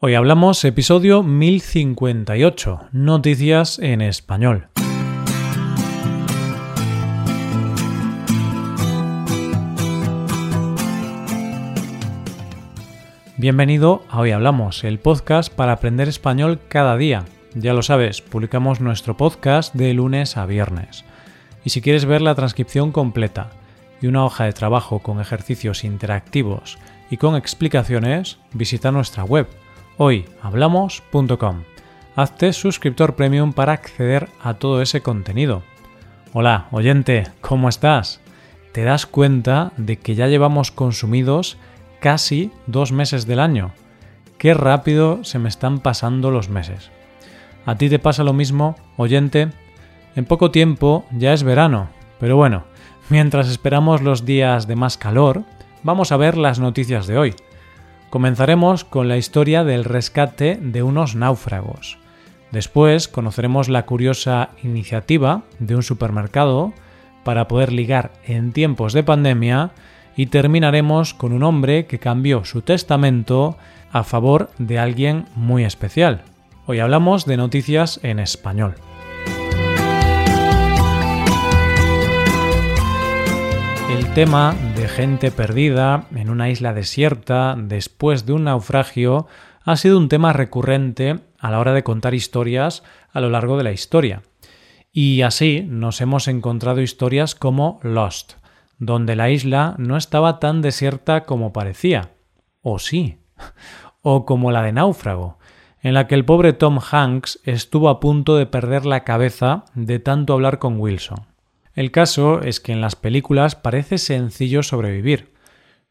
Hoy hablamos episodio 1058, Noticias en Español. Bienvenido a Hoy Hablamos, el podcast para aprender español cada día. Ya lo sabes, publicamos nuestro podcast de lunes a viernes. Y si quieres ver la transcripción completa y una hoja de trabajo con ejercicios interactivos y con explicaciones, visita nuestra web hoyhablamos.com. Hazte suscriptor premium para acceder a todo ese contenido. Hola, oyente, ¿cómo estás? ¿Te das cuenta de que ya llevamos consumidos casi dos meses del año? Qué rápido se me están pasando los meses. ¿A ti te pasa lo mismo, oyente? En poco tiempo ya es verano, pero bueno, mientras esperamos los días de más calor, vamos a ver las noticias de hoy. Comenzaremos con la historia del rescate de unos náufragos. Después conoceremos la curiosa iniciativa de un supermercado para poder ligar en tiempos de pandemia y terminaremos con un hombre que cambió su testamento a favor de alguien muy especial. Hoy hablamos de noticias en español. Tema de gente perdida en una isla desierta después de un naufragio ha sido un tema recurrente a la hora de contar historias a lo largo de la historia. Y así nos hemos encontrado historias como Lost, donde la isla no estaba tan desierta como parecía. O sí. O como la de Náufrago, en la que el pobre Tom Hanks estuvo a punto de perder la cabeza de tanto hablar con Wilson. El caso es que en las películas parece sencillo sobrevivir.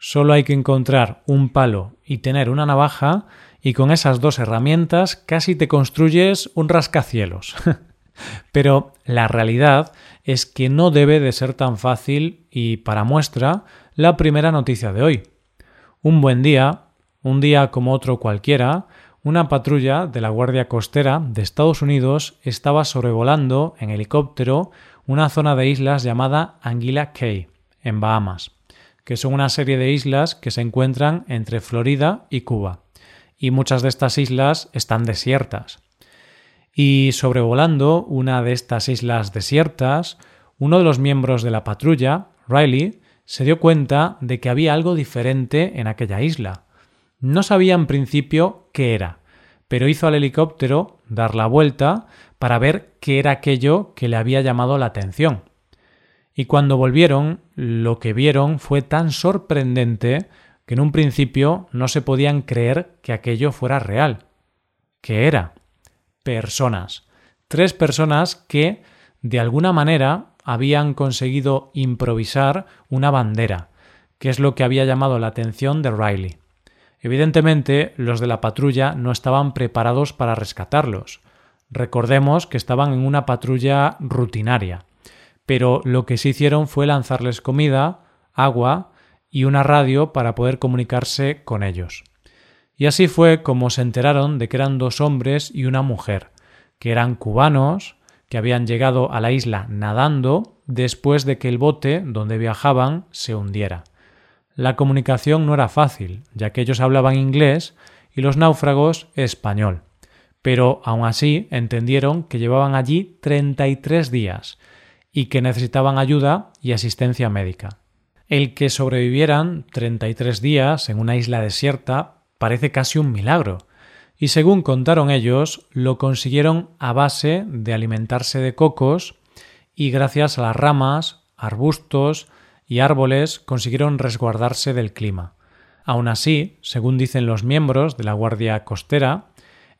Solo hay que encontrar un palo y tener una navaja y con esas dos herramientas casi te construyes un rascacielos. Pero la realidad es que no debe de ser tan fácil y para muestra la primera noticia de hoy. Un buen día, un día como otro cualquiera, una patrulla de la Guardia Costera de Estados Unidos estaba sobrevolando en helicóptero una zona de islas llamada Anguilla Cay, en Bahamas, que son una serie de islas que se encuentran entre Florida y Cuba, y muchas de estas islas están desiertas. Y sobrevolando una de estas islas desiertas, uno de los miembros de la patrulla, Riley, se dio cuenta de que había algo diferente en aquella isla. No sabía en principio qué era, pero hizo al helicóptero dar la vuelta para ver qué era aquello que le había llamado la atención. Y cuando volvieron, lo que vieron fue tan sorprendente que en un principio no se podían creer que aquello fuera real. ¿Qué era? Personas. Tres personas que, de alguna manera, habían conseguido improvisar una bandera, que es lo que había llamado la atención de Riley. Evidentemente, los de la patrulla no estaban preparados para rescatarlos. Recordemos que estaban en una patrulla rutinaria, pero lo que sí hicieron fue lanzarles comida, agua y una radio para poder comunicarse con ellos. Y así fue como se enteraron de que eran dos hombres y una mujer, que eran cubanos, que habían llegado a la isla nadando después de que el bote donde viajaban se hundiera. La comunicación no era fácil, ya que ellos hablaban inglés y los náufragos español. Pero aún así entendieron que llevaban allí 33 días y que necesitaban ayuda y asistencia médica. El que sobrevivieran 33 días en una isla desierta parece casi un milagro, y según contaron ellos, lo consiguieron a base de alimentarse de cocos y gracias a las ramas, arbustos, y árboles consiguieron resguardarse del clima. Aun así, según dicen los miembros de la Guardia Costera,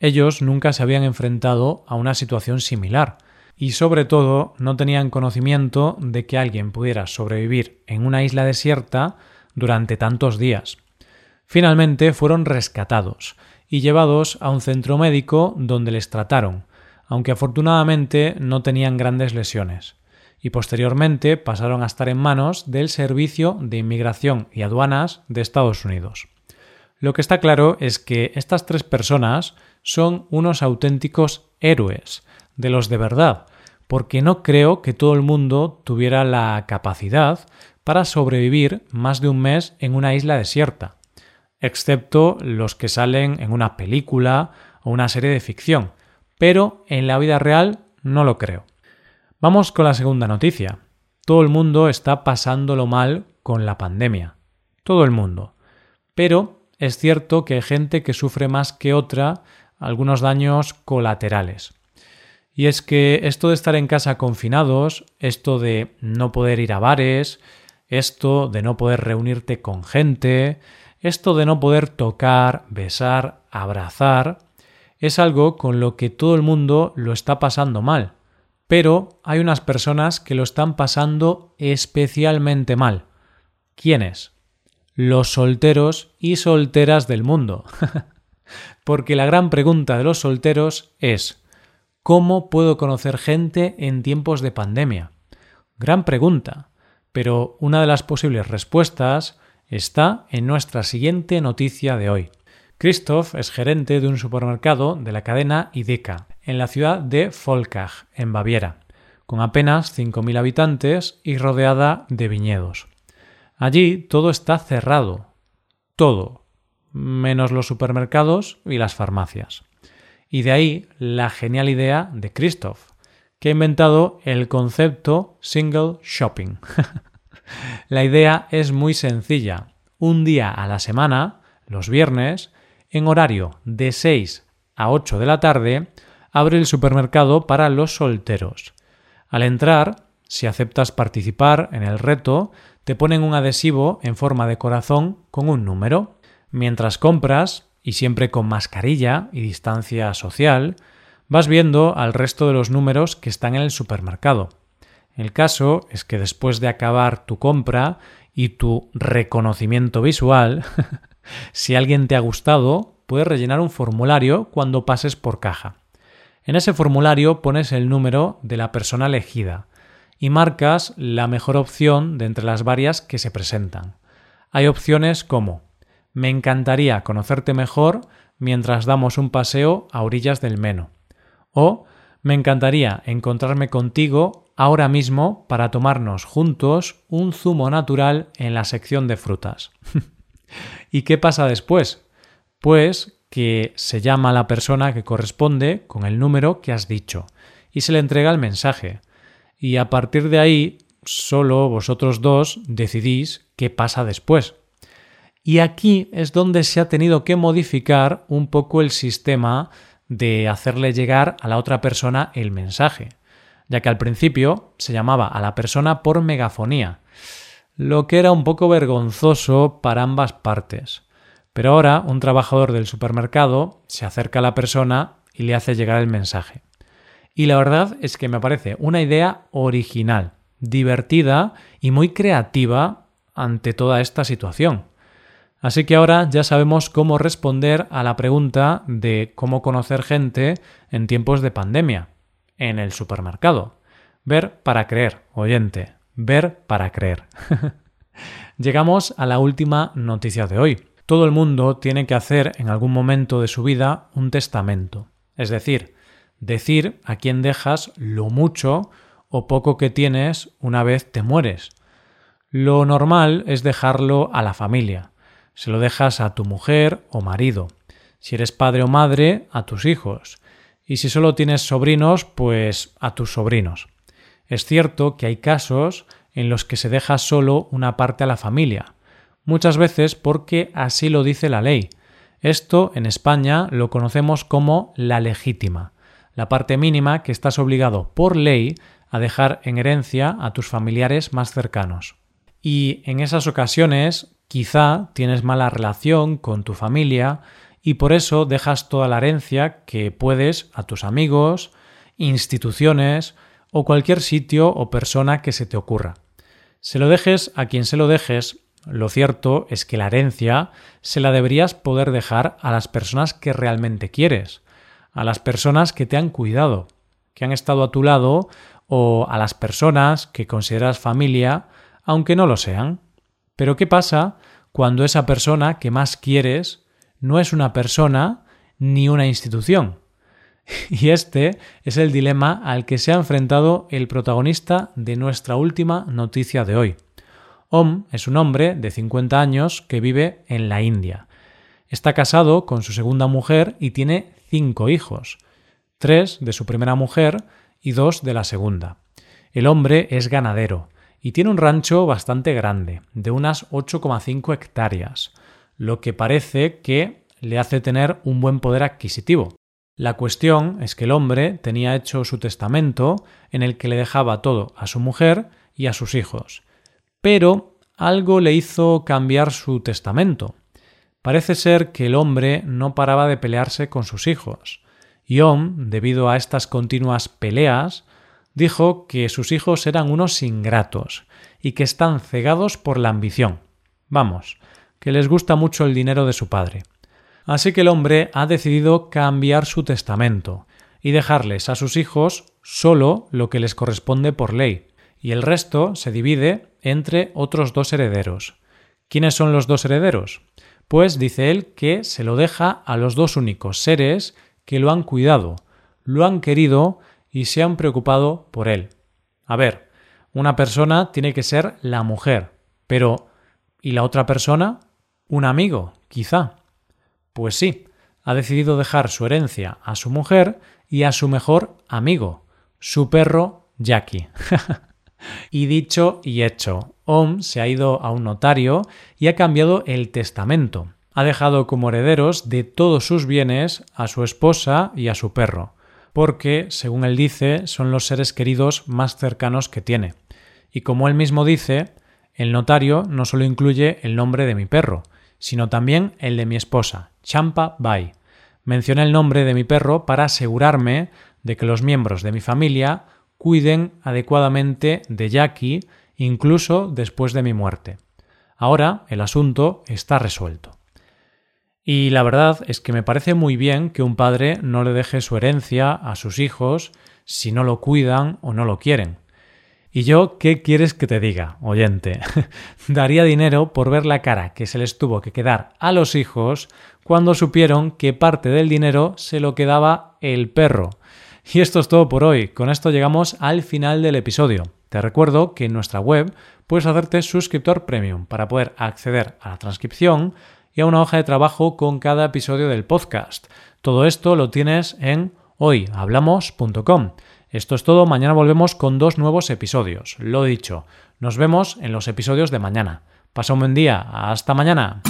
ellos nunca se habían enfrentado a una situación similar, y sobre todo no tenían conocimiento de que alguien pudiera sobrevivir en una isla desierta durante tantos días. Finalmente fueron rescatados y llevados a un centro médico donde les trataron, aunque afortunadamente no tenían grandes lesiones y posteriormente pasaron a estar en manos del Servicio de Inmigración y Aduanas de Estados Unidos. Lo que está claro es que estas tres personas son unos auténticos héroes, de los de verdad, porque no creo que todo el mundo tuviera la capacidad para sobrevivir más de un mes en una isla desierta. excepto los que salen en una película o una serie de ficción, pero en la vida real no lo creo. Vamos con la segunda noticia. Todo el mundo está pasándolo mal con la pandemia. Todo el mundo. Pero es cierto que hay gente que sufre más que otra algunos daños colaterales. Y es que esto de estar en casa confinados, esto de no poder ir a bares, esto de no poder reunirte con gente, esto de no poder tocar, besar, abrazar, es algo con lo que todo el mundo lo está pasando mal. Pero hay unas personas que lo están pasando especialmente mal. ¿Quiénes? Los solteros y solteras del mundo. Porque la gran pregunta de los solteros es ¿cómo puedo conocer gente en tiempos de pandemia? Gran pregunta, pero una de las posibles respuestas está en nuestra siguiente noticia de hoy. Christoph es gerente de un supermercado de la cadena Ideka, en la ciudad de Volkach, en Baviera, con apenas 5.000 habitantes y rodeada de viñedos. Allí todo está cerrado, todo, menos los supermercados y las farmacias. Y de ahí la genial idea de Christoph, que ha inventado el concepto single shopping. la idea es muy sencilla. Un día a la semana, los viernes, en horario de 6 a 8 de la tarde, abre el supermercado para los solteros. Al entrar, si aceptas participar en el reto, te ponen un adhesivo en forma de corazón con un número. Mientras compras, y siempre con mascarilla y distancia social, vas viendo al resto de los números que están en el supermercado. El caso es que después de acabar tu compra y tu reconocimiento visual, Si alguien te ha gustado, puedes rellenar un formulario cuando pases por caja. En ese formulario pones el número de la persona elegida y marcas la mejor opción de entre las varias que se presentan. Hay opciones como Me encantaría conocerte mejor mientras damos un paseo a orillas del Meno. O Me encantaría encontrarme contigo ahora mismo para tomarnos juntos un zumo natural en la sección de frutas. ¿Y qué pasa después? Pues que se llama a la persona que corresponde con el número que has dicho y se le entrega el mensaje. Y a partir de ahí, solo vosotros dos decidís qué pasa después. Y aquí es donde se ha tenido que modificar un poco el sistema de hacerle llegar a la otra persona el mensaje, ya que al principio se llamaba a la persona por megafonía, lo que era un poco vergonzoso para ambas partes. Pero ahora un trabajador del supermercado se acerca a la persona y le hace llegar el mensaje. Y la verdad es que me parece una idea original, divertida y muy creativa ante toda esta situación. Así que ahora ya sabemos cómo responder a la pregunta de cómo conocer gente en tiempos de pandemia, en el supermercado. Ver para creer, oyente. Ver para creer. Llegamos a la última noticia de hoy. Todo el mundo tiene que hacer en algún momento de su vida un testamento, es decir, decir a quién dejas lo mucho o poco que tienes una vez te mueres. Lo normal es dejarlo a la familia. Se lo dejas a tu mujer o marido. Si eres padre o madre, a tus hijos. Y si solo tienes sobrinos, pues a tus sobrinos. Es cierto que hay casos en los que se deja solo una parte a la familia, muchas veces porque así lo dice la ley. Esto en España lo conocemos como la legítima, la parte mínima que estás obligado por ley a dejar en herencia a tus familiares más cercanos. Y en esas ocasiones quizá tienes mala relación con tu familia y por eso dejas toda la herencia que puedes a tus amigos, instituciones o cualquier sitio o persona que se te ocurra. Se lo dejes a quien se lo dejes, lo cierto es que la herencia se la deberías poder dejar a las personas que realmente quieres, a las personas que te han cuidado, que han estado a tu lado o a las personas que consideras familia, aunque no lo sean. Pero ¿qué pasa cuando esa persona que más quieres no es una persona ni una institución? Y este es el dilema al que se ha enfrentado el protagonista de nuestra última noticia de hoy. Om es un hombre de 50 años que vive en la India Está casado con su segunda mujer y tiene cinco hijos, tres de su primera mujer y dos de la segunda. El hombre es ganadero y tiene un rancho bastante grande, de unas 8,5 hectáreas, lo que parece que le hace tener un buen poder adquisitivo. La cuestión es que el hombre tenía hecho su testamento en el que le dejaba todo a su mujer y a sus hijos. Pero algo le hizo cambiar su testamento. Parece ser que el hombre no paraba de pelearse con sus hijos. Y debido a estas continuas peleas, dijo que sus hijos eran unos ingratos y que están cegados por la ambición. Vamos, que les gusta mucho el dinero de su padre. Así que el hombre ha decidido cambiar su testamento y dejarles a sus hijos solo lo que les corresponde por ley, y el resto se divide entre otros dos herederos. ¿Quiénes son los dos herederos? Pues dice él que se lo deja a los dos únicos seres que lo han cuidado, lo han querido y se han preocupado por él. A ver, una persona tiene que ser la mujer, pero ¿y la otra persona? Un amigo, quizá. Pues sí, ha decidido dejar su herencia a su mujer y a su mejor amigo, su perro Jackie. y dicho y hecho, Om se ha ido a un notario y ha cambiado el testamento. Ha dejado como herederos de todos sus bienes a su esposa y a su perro, porque, según él dice, son los seres queridos más cercanos que tiene. Y como él mismo dice, el notario no solo incluye el nombre de mi perro, sino también el de mi esposa, Champa Bai. Mencioné el nombre de mi perro para asegurarme de que los miembros de mi familia cuiden adecuadamente de Jackie incluso después de mi muerte. Ahora el asunto está resuelto. Y la verdad es que me parece muy bien que un padre no le deje su herencia a sus hijos si no lo cuidan o no lo quieren. ¿Y yo qué quieres que te diga, oyente? Daría dinero por ver la cara que se les tuvo que quedar a los hijos cuando supieron que parte del dinero se lo quedaba el perro. Y esto es todo por hoy. Con esto llegamos al final del episodio. Te recuerdo que en nuestra web puedes hacerte suscriptor premium para poder acceder a la transcripción y a una hoja de trabajo con cada episodio del podcast. Todo esto lo tienes en hoyhablamos.com. Esto es todo, mañana volvemos con dos nuevos episodios. Lo dicho, nos vemos en los episodios de mañana. Pasa un buen día, hasta mañana.